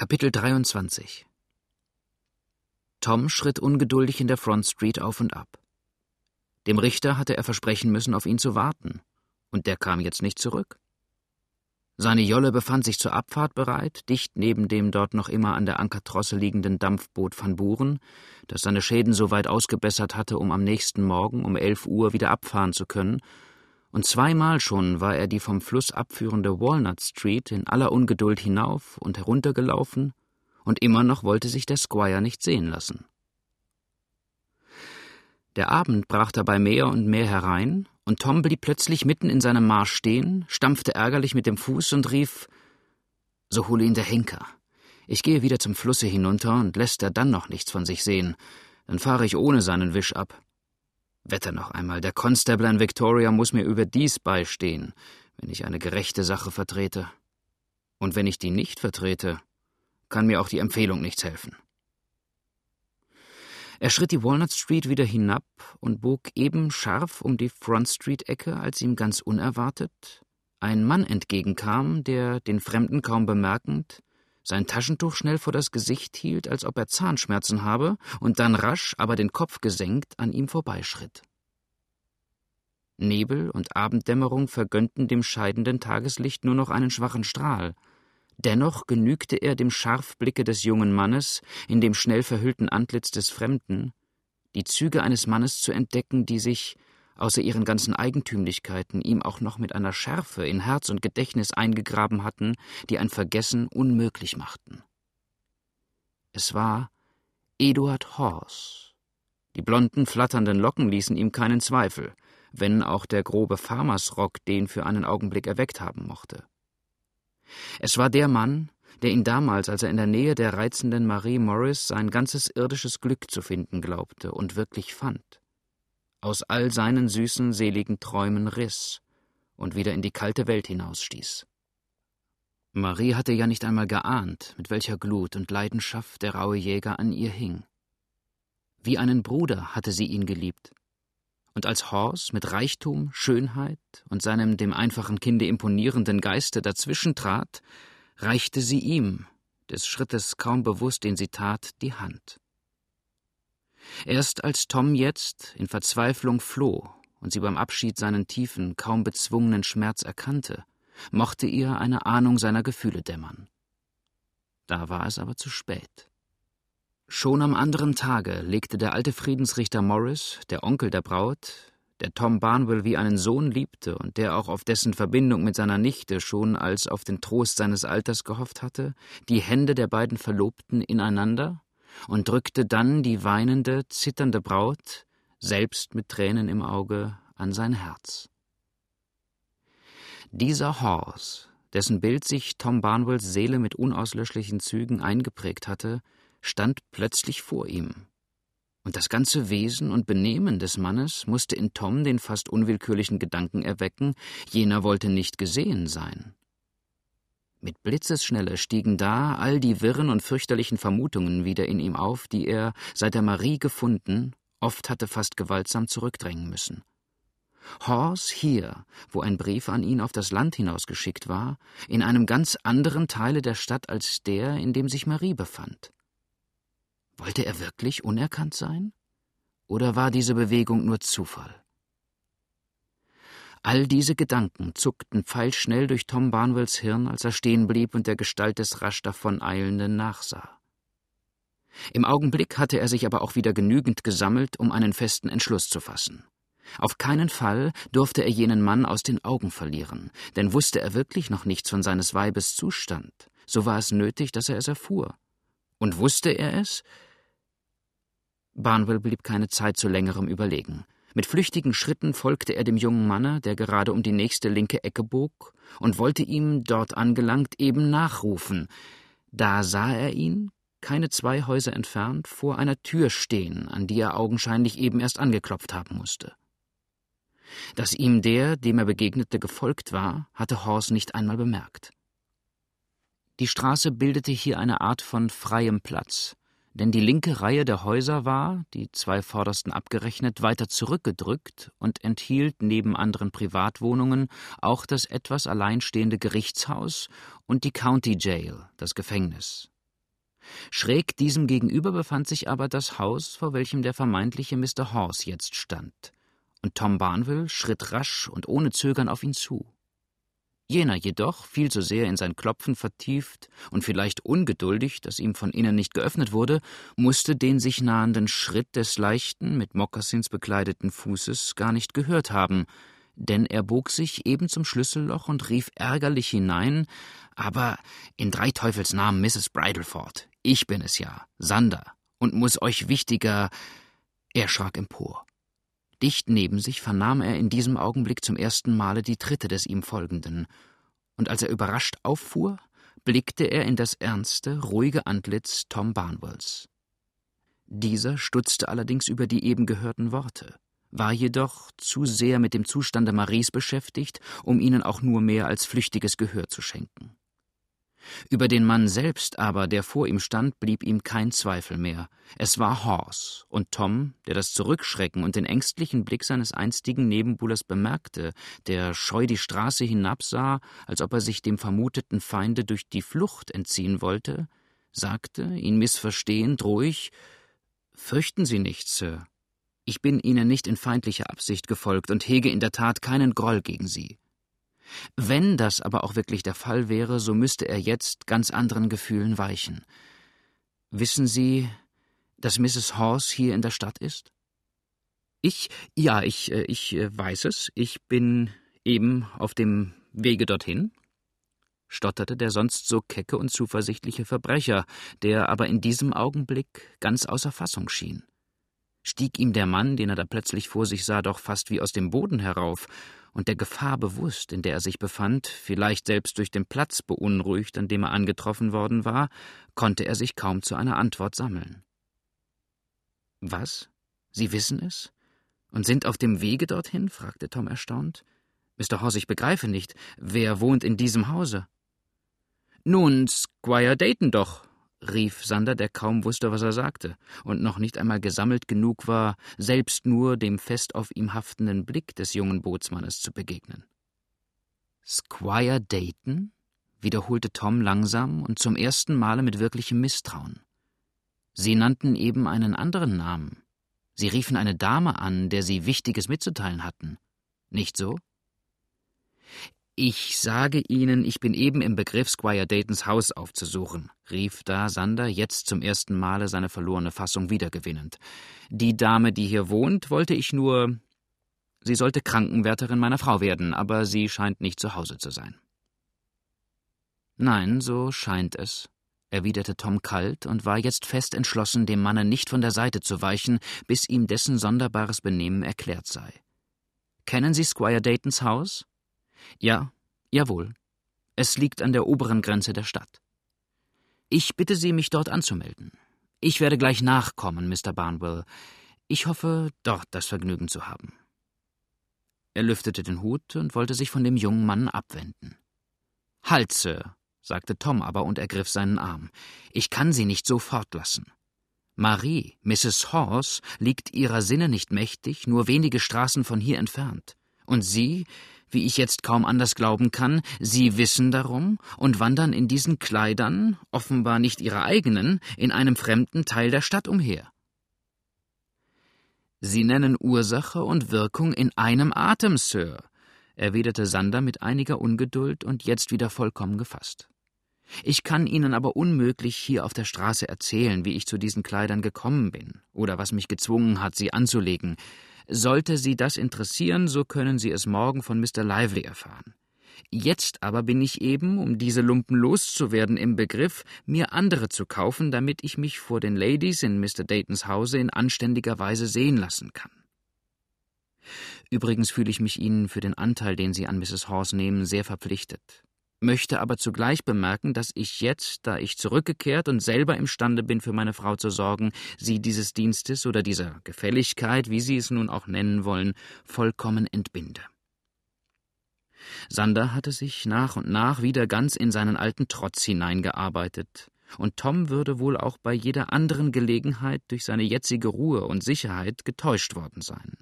Kapitel 23 Tom schritt ungeduldig in der Front Street auf und ab. Dem Richter hatte er versprechen müssen, auf ihn zu warten, und der kam jetzt nicht zurück. Seine Jolle befand sich zur Abfahrt bereit, dicht neben dem dort noch immer an der Ankertrosse liegenden Dampfboot van Buren, das seine Schäden so weit ausgebessert hatte, um am nächsten Morgen um elf Uhr wieder abfahren zu können, und zweimal schon war er die vom Fluss abführende Walnut Street in aller Ungeduld hinauf und heruntergelaufen, und immer noch wollte sich der Squire nicht sehen lassen. Der Abend brach dabei mehr und mehr herein, und Tom blieb plötzlich mitten in seinem Marsch stehen, stampfte ärgerlich mit dem Fuß und rief So hole ihn der Henker. Ich gehe wieder zum Flusse hinunter und lässt er dann noch nichts von sich sehen, dann fahre ich ohne seinen Wisch ab. Wette noch einmal, der Constable in Victoria muss mir überdies beistehen, wenn ich eine gerechte Sache vertrete. Und wenn ich die nicht vertrete, kann mir auch die Empfehlung nichts helfen. Er schritt die Walnut Street wieder hinab und bog eben scharf um die Front Street Ecke, als ihm ganz unerwartet ein Mann entgegenkam, der, den Fremden kaum bemerkend, sein Taschentuch schnell vor das Gesicht hielt, als ob er Zahnschmerzen habe, und dann rasch, aber den Kopf gesenkt, an ihm vorbeischritt. Nebel und Abenddämmerung vergönnten dem scheidenden Tageslicht nur noch einen schwachen Strahl. Dennoch genügte er dem Scharfblicke des jungen Mannes, in dem schnell verhüllten Antlitz des Fremden, die Züge eines Mannes zu entdecken, die sich, außer ihren ganzen Eigentümlichkeiten, ihm auch noch mit einer Schärfe in Herz und Gedächtnis eingegraben hatten, die ein Vergessen unmöglich machten. Es war Eduard Horst. Die blonden, flatternden Locken ließen ihm keinen Zweifel, wenn auch der grobe Farmersrock den für einen Augenblick erweckt haben mochte. Es war der Mann, der ihn damals, als er in der Nähe der reizenden Marie Morris sein ganzes irdisches Glück zu finden glaubte und wirklich fand aus all seinen süßen, seligen Träumen riss und wieder in die kalte Welt hinausstieß. Marie hatte ja nicht einmal geahnt, mit welcher Glut und Leidenschaft der raue Jäger an ihr hing. Wie einen Bruder hatte sie ihn geliebt. Und als Horst mit Reichtum, Schönheit und seinem dem einfachen Kinde imponierenden Geiste dazwischentrat, reichte sie ihm, des Schrittes kaum bewusst, den sie tat, die Hand. Erst als Tom jetzt in Verzweiflung floh und sie beim Abschied seinen tiefen, kaum bezwungenen Schmerz erkannte, mochte ihr eine Ahnung seiner Gefühle dämmern. Da war es aber zu spät. Schon am anderen Tage legte der alte Friedensrichter Morris, der Onkel der Braut, der Tom Barnwell wie einen Sohn liebte und der auch auf dessen Verbindung mit seiner Nichte schon als auf den Trost seines Alters gehofft hatte, die Hände der beiden Verlobten ineinander und drückte dann die weinende, zitternde Braut, selbst mit Tränen im Auge, an sein Herz. Dieser Horse, dessen Bild sich Tom Barnwells Seele mit unauslöschlichen Zügen eingeprägt hatte, stand plötzlich vor ihm. Und das ganze Wesen und Benehmen des Mannes musste in Tom den fast unwillkürlichen Gedanken erwecken, jener wollte nicht gesehen sein. Mit Blitzesschnelle stiegen da all die wirren und fürchterlichen Vermutungen wieder in ihm auf, die er, seit er Marie gefunden, oft hatte fast gewaltsam zurückdrängen müssen. Horst hier, wo ein Brief an ihn auf das Land hinaus geschickt war, in einem ganz anderen Teile der Stadt als der, in dem sich Marie befand. Wollte er wirklich unerkannt sein? Oder war diese Bewegung nur Zufall? All diese Gedanken zuckten pfeilschnell durch Tom Barnwells Hirn, als er stehen blieb und der Gestalt des rasch davoneilenden nachsah. Im Augenblick hatte er sich aber auch wieder genügend gesammelt, um einen festen Entschluss zu fassen. Auf keinen Fall durfte er jenen Mann aus den Augen verlieren, denn wusste er wirklich noch nichts von seines Weibes Zustand, so war es nötig, dass er es erfuhr. Und wusste er es? Barnwell blieb keine Zeit zu längerem Überlegen. Mit flüchtigen Schritten folgte er dem jungen Manne, der gerade um die nächste linke Ecke bog, und wollte ihm, dort angelangt, eben nachrufen. Da sah er ihn, keine zwei Häuser entfernt, vor einer Tür stehen, an die er augenscheinlich eben erst angeklopft haben musste. Dass ihm der, dem er begegnete, gefolgt war, hatte Horst nicht einmal bemerkt. Die Straße bildete hier eine Art von freiem Platz, denn die linke Reihe der Häuser war, die zwei vordersten abgerechnet, weiter zurückgedrückt und enthielt neben anderen Privatwohnungen auch das etwas alleinstehende Gerichtshaus und die County Jail, das Gefängnis, Schräg diesem gegenüber befand sich aber das Haus, vor welchem der vermeintliche Mr. Horse jetzt stand, und Tom Barnwell schritt rasch und ohne Zögern auf ihn zu. Jener jedoch, viel zu sehr in sein Klopfen vertieft und vielleicht ungeduldig, dass ihm von innen nicht geöffnet wurde, musste den sich nahenden Schritt des leichten, mit Mokassins bekleideten Fußes gar nicht gehört haben, denn er bog sich eben zum Schlüsselloch und rief ärgerlich hinein, aber in drei Teufels Namen, Mrs. Bridleford, ich bin es ja, Sander, und muss euch wichtiger. Er schrak empor. Dicht neben sich vernahm er in diesem Augenblick zum ersten Male die Tritte des ihm Folgenden, und als er überrascht auffuhr, blickte er in das ernste, ruhige Antlitz Tom Barnwells. Dieser stutzte allerdings über die eben gehörten Worte, war jedoch zu sehr mit dem Zustande Maries beschäftigt, um ihnen auch nur mehr als flüchtiges Gehör zu schenken. Über den Mann selbst aber, der vor ihm stand, blieb ihm kein Zweifel mehr. Es war Horse, und Tom, der das Zurückschrecken und den ängstlichen Blick seines einstigen Nebenbuhlers bemerkte, der scheu die Straße hinabsah, als ob er sich dem vermuteten Feinde durch die Flucht entziehen wollte, sagte, ihn missverstehend, ruhig Fürchten Sie nicht, Sir. Ich bin Ihnen nicht in feindlicher Absicht gefolgt und hege in der Tat keinen Groll gegen Sie. Wenn das aber auch wirklich der Fall wäre, so müsste er jetzt ganz anderen Gefühlen weichen. Wissen Sie, dass Mrs. Horse hier in der Stadt ist? Ich, ja, ich, äh, ich äh, weiß es. Ich bin eben auf dem Wege dorthin, stotterte der sonst so kecke und zuversichtliche Verbrecher, der aber in diesem Augenblick ganz außer Fassung schien. Stieg ihm der Mann, den er da plötzlich vor sich sah, doch fast wie aus dem Boden herauf, und der Gefahr bewusst, in der er sich befand, vielleicht selbst durch den Platz beunruhigt, an dem er angetroffen worden war, konnte er sich kaum zu einer Antwort sammeln. Was? Sie wissen es? Und sind auf dem Wege dorthin? fragte Tom erstaunt. Mr. Hoss, ich begreife nicht. Wer wohnt in diesem Hause? Nun, Squire Dayton doch, rief Sander, der kaum wusste, was er sagte, und noch nicht einmal gesammelt genug war, selbst nur dem fest auf ihm haftenden Blick des jungen Bootsmannes zu begegnen. Squire Dayton? wiederholte Tom langsam und zum ersten Male mit wirklichem Misstrauen. Sie nannten eben einen anderen Namen. Sie riefen eine Dame an, der Sie Wichtiges mitzuteilen hatten. Nicht so? Ich sage Ihnen, ich bin eben im Begriff, Squire Daytons Haus aufzusuchen, rief da Sander jetzt zum ersten Male seine verlorene Fassung wiedergewinnend. Die Dame, die hier wohnt, wollte ich nur. Sie sollte Krankenwärterin meiner Frau werden, aber sie scheint nicht zu Hause zu sein. Nein, so scheint es, erwiderte Tom kalt und war jetzt fest entschlossen, dem Manne nicht von der Seite zu weichen, bis ihm dessen sonderbares Benehmen erklärt sei. Kennen Sie Squire Daytons Haus? Ja, jawohl. Es liegt an der oberen Grenze der Stadt. Ich bitte Sie, mich dort anzumelden. Ich werde gleich nachkommen, Mr. Barnwell. Ich hoffe, dort das Vergnügen zu haben. Er lüftete den Hut und wollte sich von dem jungen Mann abwenden. Halt, Sir, sagte Tom aber und ergriff seinen Arm. Ich kann Sie nicht so fortlassen. Marie, Mrs. Horse, liegt ihrer Sinne nicht mächtig, nur wenige Straßen von hier entfernt. Und Sie, wie ich jetzt kaum anders glauben kann, Sie wissen darum und wandern in diesen Kleidern, offenbar nicht Ihre eigenen, in einem fremden Teil der Stadt umher. Sie nennen Ursache und Wirkung in einem Atem, Sir, erwiderte Sander mit einiger Ungeduld und jetzt wieder vollkommen gefasst. Ich kann Ihnen aber unmöglich hier auf der Straße erzählen, wie ich zu diesen Kleidern gekommen bin oder was mich gezwungen hat, sie anzulegen. Sollte Sie das interessieren, so können Sie es morgen von Mr. Lively erfahren. Jetzt aber bin ich eben, um diese Lumpen loszuwerden, im Begriff, mir andere zu kaufen, damit ich mich vor den Ladies in Mr. Daytons Hause in anständiger Weise sehen lassen kann. Übrigens fühle ich mich Ihnen für den Anteil, den Sie an Mrs. Horse nehmen, sehr verpflichtet möchte aber zugleich bemerken, dass ich jetzt, da ich zurückgekehrt und selber imstande bin, für meine Frau zu sorgen, sie dieses Dienstes oder dieser Gefälligkeit, wie Sie es nun auch nennen wollen, vollkommen entbinde. Sander hatte sich nach und nach wieder ganz in seinen alten Trotz hineingearbeitet, und Tom würde wohl auch bei jeder anderen Gelegenheit durch seine jetzige Ruhe und Sicherheit getäuscht worden sein.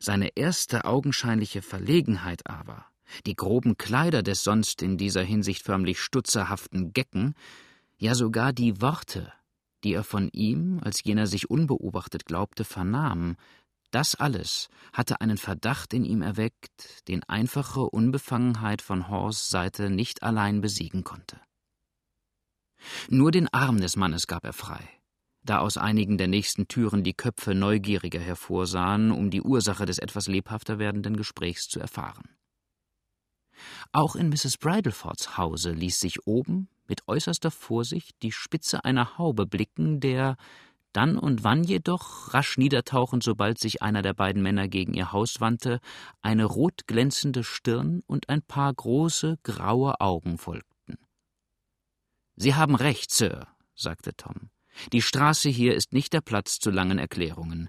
Seine erste augenscheinliche Verlegenheit aber die groben Kleider des sonst in dieser Hinsicht förmlich stutzerhaften Gecken, Ja sogar die Worte, die er von ihm, als jener sich unbeobachtet glaubte, vernahm, das alles hatte einen Verdacht in ihm erweckt, den einfache Unbefangenheit von Hors Seite nicht allein besiegen konnte. Nur den Arm des Mannes gab er frei, da aus einigen der nächsten Türen die Köpfe Neugieriger hervorsahen, um die Ursache des etwas lebhafter werdenden Gesprächs zu erfahren. Auch in Mrs. Bridlefords Hause ließ sich oben mit äußerster Vorsicht die Spitze einer Haube blicken, der, dann und wann jedoch, rasch niedertauchend, sobald sich einer der beiden Männer gegen ihr Haus wandte, eine rot glänzende Stirn und ein paar große, graue Augen folgten. Sie haben recht, Sir, sagte Tom. Die Straße hier ist nicht der Platz zu langen Erklärungen.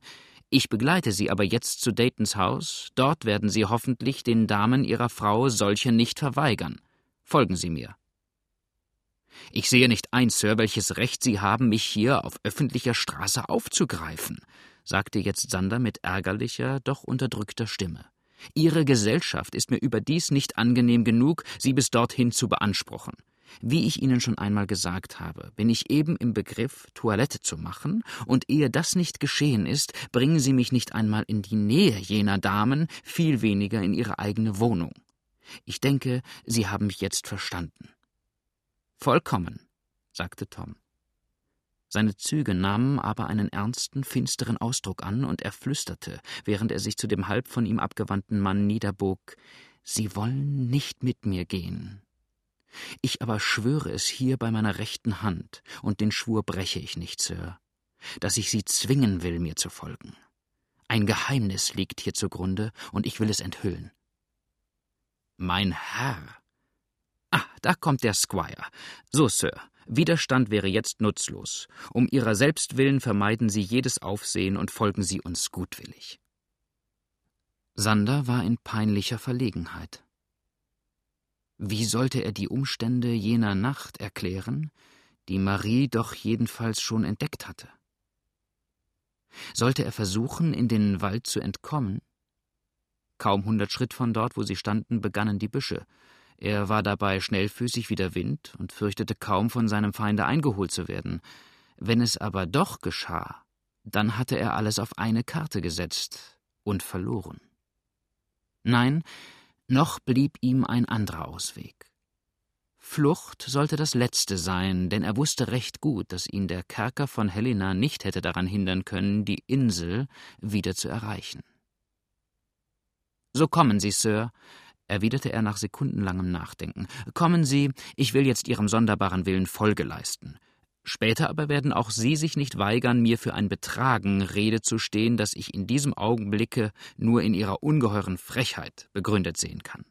Ich begleite Sie aber jetzt zu Daytons Haus, dort werden Sie hoffentlich den Damen Ihrer Frau solche nicht verweigern. Folgen Sie mir. Ich sehe nicht ein, Sir, welches Recht Sie haben, mich hier auf öffentlicher Straße aufzugreifen, sagte jetzt Sander mit ärgerlicher, doch unterdrückter Stimme. Ihre Gesellschaft ist mir überdies nicht angenehm genug, Sie bis dorthin zu beanspruchen. Wie ich Ihnen schon einmal gesagt habe, bin ich eben im Begriff, Toilette zu machen, und ehe das nicht geschehen ist, bringen Sie mich nicht einmal in die Nähe jener Damen, viel weniger in Ihre eigene Wohnung. Ich denke, Sie haben mich jetzt verstanden. Vollkommen, sagte Tom. Seine Züge nahmen aber einen ernsten, finsteren Ausdruck an, und er flüsterte, während er sich zu dem halb von ihm abgewandten Mann niederbog Sie wollen nicht mit mir gehen. Ich aber schwöre es hier bei meiner rechten Hand, und den Schwur breche ich nicht, Sir, dass ich Sie zwingen will, mir zu folgen. Ein Geheimnis liegt hier zugrunde, und ich will es enthüllen. Mein Herr, Ah, da kommt der Squire. So, Sir, Widerstand wäre jetzt nutzlos. Um Ihrer selbst willen vermeiden Sie jedes Aufsehen und folgen Sie uns gutwillig. Sander war in peinlicher Verlegenheit. Wie sollte er die Umstände jener Nacht erklären, die Marie doch jedenfalls schon entdeckt hatte? Sollte er versuchen, in den Wald zu entkommen? Kaum hundert Schritt von dort, wo sie standen, begannen die Büsche. Er war dabei schnellfüßig wie der Wind und fürchtete kaum, von seinem Feinde eingeholt zu werden. Wenn es aber doch geschah, dann hatte er alles auf eine Karte gesetzt und verloren. Nein, noch blieb ihm ein anderer Ausweg. Flucht sollte das letzte sein, denn er wusste recht gut, dass ihn der Kerker von Helena nicht hätte daran hindern können, die Insel wieder zu erreichen. So kommen Sie, Sir, erwiderte er nach sekundenlangem Nachdenken. Kommen Sie, ich will jetzt Ihrem sonderbaren Willen Folge leisten. Später aber werden auch Sie sich nicht weigern, mir für ein Betragen Rede zu stehen, das ich in diesem Augenblicke nur in Ihrer ungeheuren Frechheit begründet sehen kann.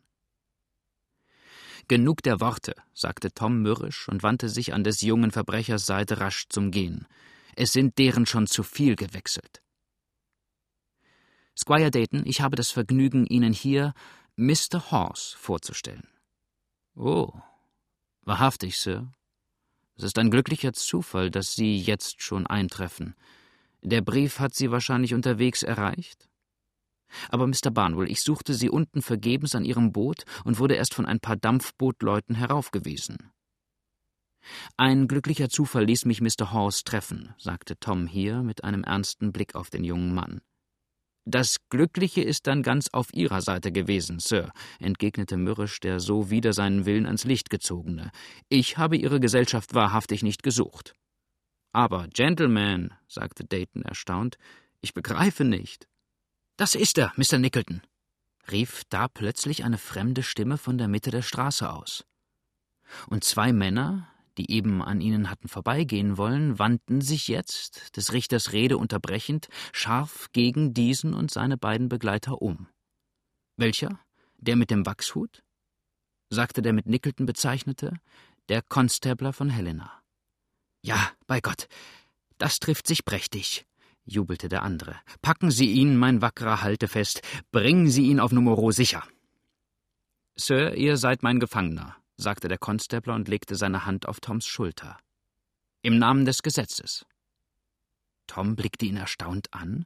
Genug der Worte, sagte Tom mürrisch und wandte sich an des jungen Verbrechers Seite rasch zum Gehen. Es sind deren schon zu viel gewechselt. Squire Dayton, ich habe das Vergnügen, Ihnen hier Mr. Horse vorzustellen. Oh, wahrhaftig, Sir. Es ist ein glücklicher Zufall, dass Sie jetzt schon eintreffen. Der Brief hat Sie wahrscheinlich unterwegs erreicht? Aber, Mr. Barnwell, ich suchte Sie unten vergebens an Ihrem Boot und wurde erst von ein paar Dampfbootleuten heraufgewiesen. Ein glücklicher Zufall ließ mich Mr. Horse treffen, sagte Tom hier mit einem ernsten Blick auf den jungen Mann. Das Glückliche ist dann ganz auf Ihrer Seite gewesen, Sir, entgegnete mürrisch der so wider seinen Willen ans Licht gezogene. Ich habe Ihre Gesellschaft wahrhaftig nicht gesucht. Aber, Gentleman, sagte Dayton erstaunt, ich begreife nicht. Das ist er, Mr. Nicholton, rief da plötzlich eine fremde Stimme von der Mitte der Straße aus. Und zwei Männer, die eben an ihnen hatten vorbeigehen wollen, wandten sich jetzt, des Richters Rede unterbrechend, scharf gegen diesen und seine beiden Begleiter um. Welcher? Der mit dem Wachshut? sagte der mit Nickelton bezeichnete, der Constabler von Helena. Ja, bei Gott, das trifft sich prächtig, jubelte der andere. Packen Sie ihn, mein wackerer Haltefest, bringen Sie ihn auf Numero sicher. Sir, ihr seid mein Gefangener, sagte der Konstabler und legte seine Hand auf Toms Schulter. Im Namen des Gesetzes. Tom blickte ihn erstaunt an.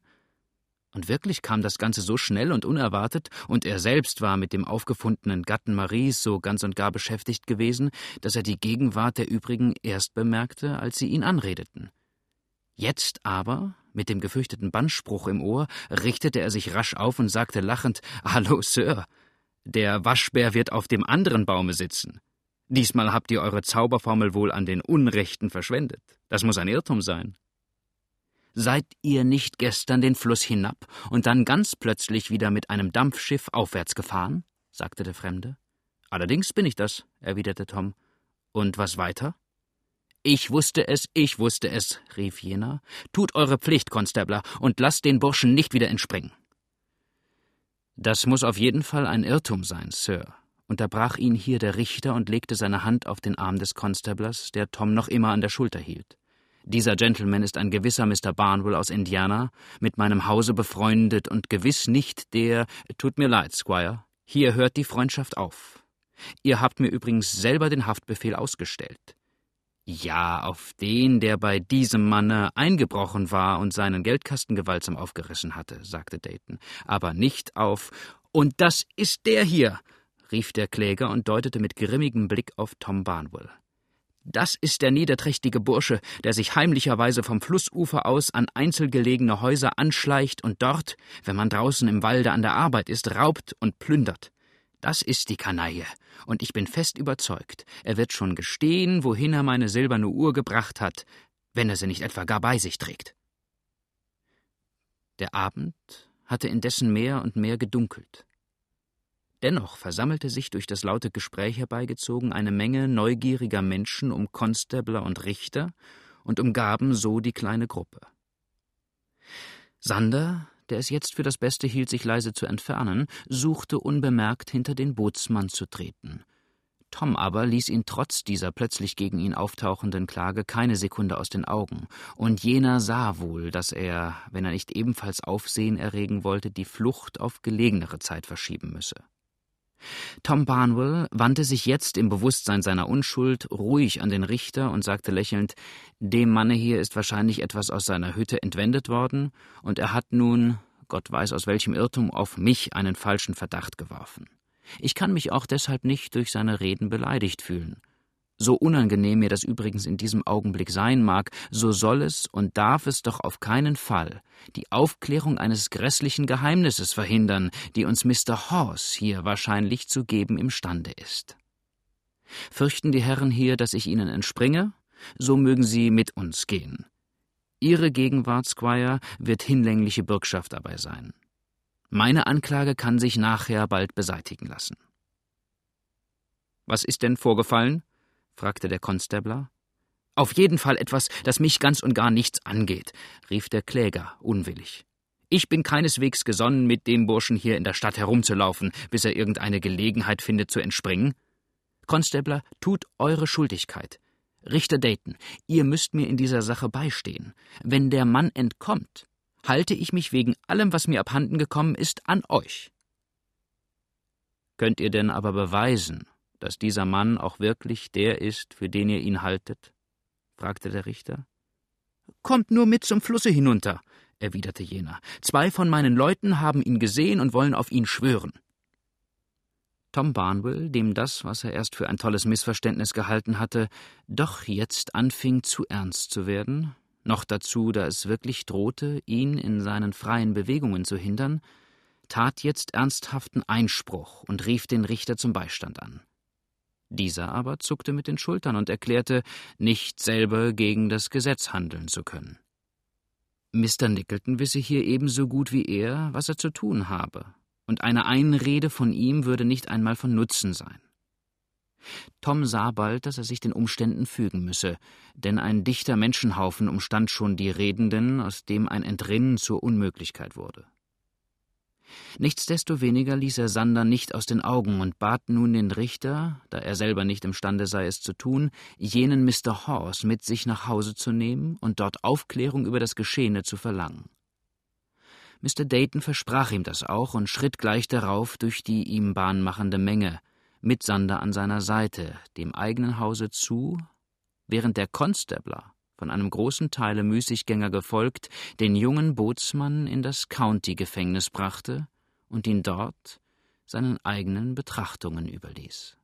Und wirklich kam das Ganze so schnell und unerwartet, und er selbst war mit dem aufgefundenen Gatten Maries so ganz und gar beschäftigt gewesen, dass er die Gegenwart der übrigen erst bemerkte, als sie ihn anredeten. Jetzt aber, mit dem gefürchteten Bannspruch im Ohr, richtete er sich rasch auf und sagte lachend Hallo, Sir. Der Waschbär wird auf dem anderen Baume sitzen. Diesmal habt ihr eure Zauberformel wohl an den Unrechten verschwendet. Das muss ein Irrtum sein. Seid ihr nicht gestern den Fluss hinab und dann ganz plötzlich wieder mit einem Dampfschiff aufwärts gefahren? sagte der Fremde. Allerdings bin ich das, erwiderte Tom. Und was weiter? Ich wusste es, ich wusste es, rief jener. Tut eure Pflicht, Konstabler, und lasst den Burschen nicht wieder entspringen. Das muss auf jeden Fall ein Irrtum sein, Sir, unterbrach ihn hier der Richter und legte seine Hand auf den Arm des Constablers, der Tom noch immer an der Schulter hielt. Dieser Gentleman ist ein gewisser Mr. Barnwell aus Indiana, mit meinem Hause befreundet und gewiss nicht der. Tut mir leid, Squire. Hier hört die Freundschaft auf. Ihr habt mir übrigens selber den Haftbefehl ausgestellt. Ja, auf den, der bei diesem Manne eingebrochen war und seinen Geldkasten gewaltsam aufgerissen hatte, sagte Dayton, aber nicht auf. Und das ist der hier, rief der Kläger und deutete mit grimmigem Blick auf Tom Barnwell. Das ist der niederträchtige Bursche, der sich heimlicherweise vom Flussufer aus an einzelgelegene Häuser anschleicht und dort, wenn man draußen im Walde an der Arbeit ist, raubt und plündert. Das ist die Kanaille, und ich bin fest überzeugt, er wird schon gestehen, wohin er meine silberne Uhr gebracht hat, wenn er sie nicht etwa gar bei sich trägt. Der Abend hatte indessen mehr und mehr gedunkelt. Dennoch versammelte sich durch das laute Gespräch herbeigezogen eine Menge neugieriger Menschen um Konstabler und Richter und umgaben so die kleine Gruppe. Sander, der es jetzt für das Beste hielt, sich leise zu entfernen, suchte unbemerkt hinter den Bootsmann zu treten. Tom aber ließ ihn trotz dieser plötzlich gegen ihn auftauchenden Klage keine Sekunde aus den Augen, und jener sah wohl, dass er, wenn er nicht ebenfalls Aufsehen erregen wollte, die Flucht auf gelegenere Zeit verschieben müsse. Tom Barnwell wandte sich jetzt im Bewusstsein seiner Unschuld ruhig an den Richter und sagte lächelnd Dem Manne hier ist wahrscheinlich etwas aus seiner Hütte entwendet worden, und er hat nun, Gott weiß aus welchem Irrtum, auf mich einen falschen Verdacht geworfen. Ich kann mich auch deshalb nicht durch seine Reden beleidigt fühlen. So unangenehm mir das übrigens in diesem Augenblick sein mag, so soll es und darf es doch auf keinen Fall die Aufklärung eines grässlichen Geheimnisses verhindern, die uns Mr. Horse hier wahrscheinlich zu geben imstande ist. Fürchten die Herren hier, dass ich ihnen entspringe? So mögen sie mit uns gehen. Ihre Gegenwart, Squire, wird hinlängliche Bürgschaft dabei sein. Meine Anklage kann sich nachher bald beseitigen lassen. Was ist denn vorgefallen? Fragte der Konstabler. Auf jeden Fall etwas, das mich ganz und gar nichts angeht, rief der Kläger unwillig. Ich bin keineswegs gesonnen, mit dem Burschen hier in der Stadt herumzulaufen, bis er irgendeine Gelegenheit findet zu entspringen. Konstabler, tut eure Schuldigkeit. Richter Dayton, ihr müsst mir in dieser Sache beistehen. Wenn der Mann entkommt, halte ich mich wegen allem, was mir abhanden gekommen ist, an euch. Könnt ihr denn aber beweisen, dass dieser Mann auch wirklich der ist, für den ihr ihn haltet? fragte der Richter. Kommt nur mit zum Flusse hinunter, erwiderte jener. Zwei von meinen Leuten haben ihn gesehen und wollen auf ihn schwören. Tom Barnwell, dem das, was er erst für ein tolles Missverständnis gehalten hatte, doch jetzt anfing zu ernst zu werden, noch dazu, da es wirklich drohte, ihn in seinen freien Bewegungen zu hindern, tat jetzt ernsthaften Einspruch und rief den Richter zum Beistand an. Dieser aber zuckte mit den Schultern und erklärte, nicht selber gegen das Gesetz handeln zu können. Mr. Nicholton wisse hier ebenso gut wie er, was er zu tun habe, und eine Einrede von ihm würde nicht einmal von Nutzen sein. Tom sah bald, dass er sich den Umständen fügen müsse, denn ein dichter Menschenhaufen umstand schon die Redenden, aus dem ein Entrinnen zur Unmöglichkeit wurde. Nichtsdestoweniger ließ er Sander nicht aus den Augen und bat nun den Richter, da er selber nicht imstande sei, es zu tun, jenen Mr. Horse mit sich nach Hause zu nehmen und dort Aufklärung über das Geschehene zu verlangen. Mr. Dayton versprach ihm das auch und schritt gleich darauf durch die ihm bahnmachende Menge, mit Sander an seiner Seite, dem eigenen Hause zu, während der Konstabler von einem großen Teile Müßiggänger gefolgt, den jungen Bootsmann in das County-Gefängnis brachte und ihn dort seinen eigenen Betrachtungen überließ.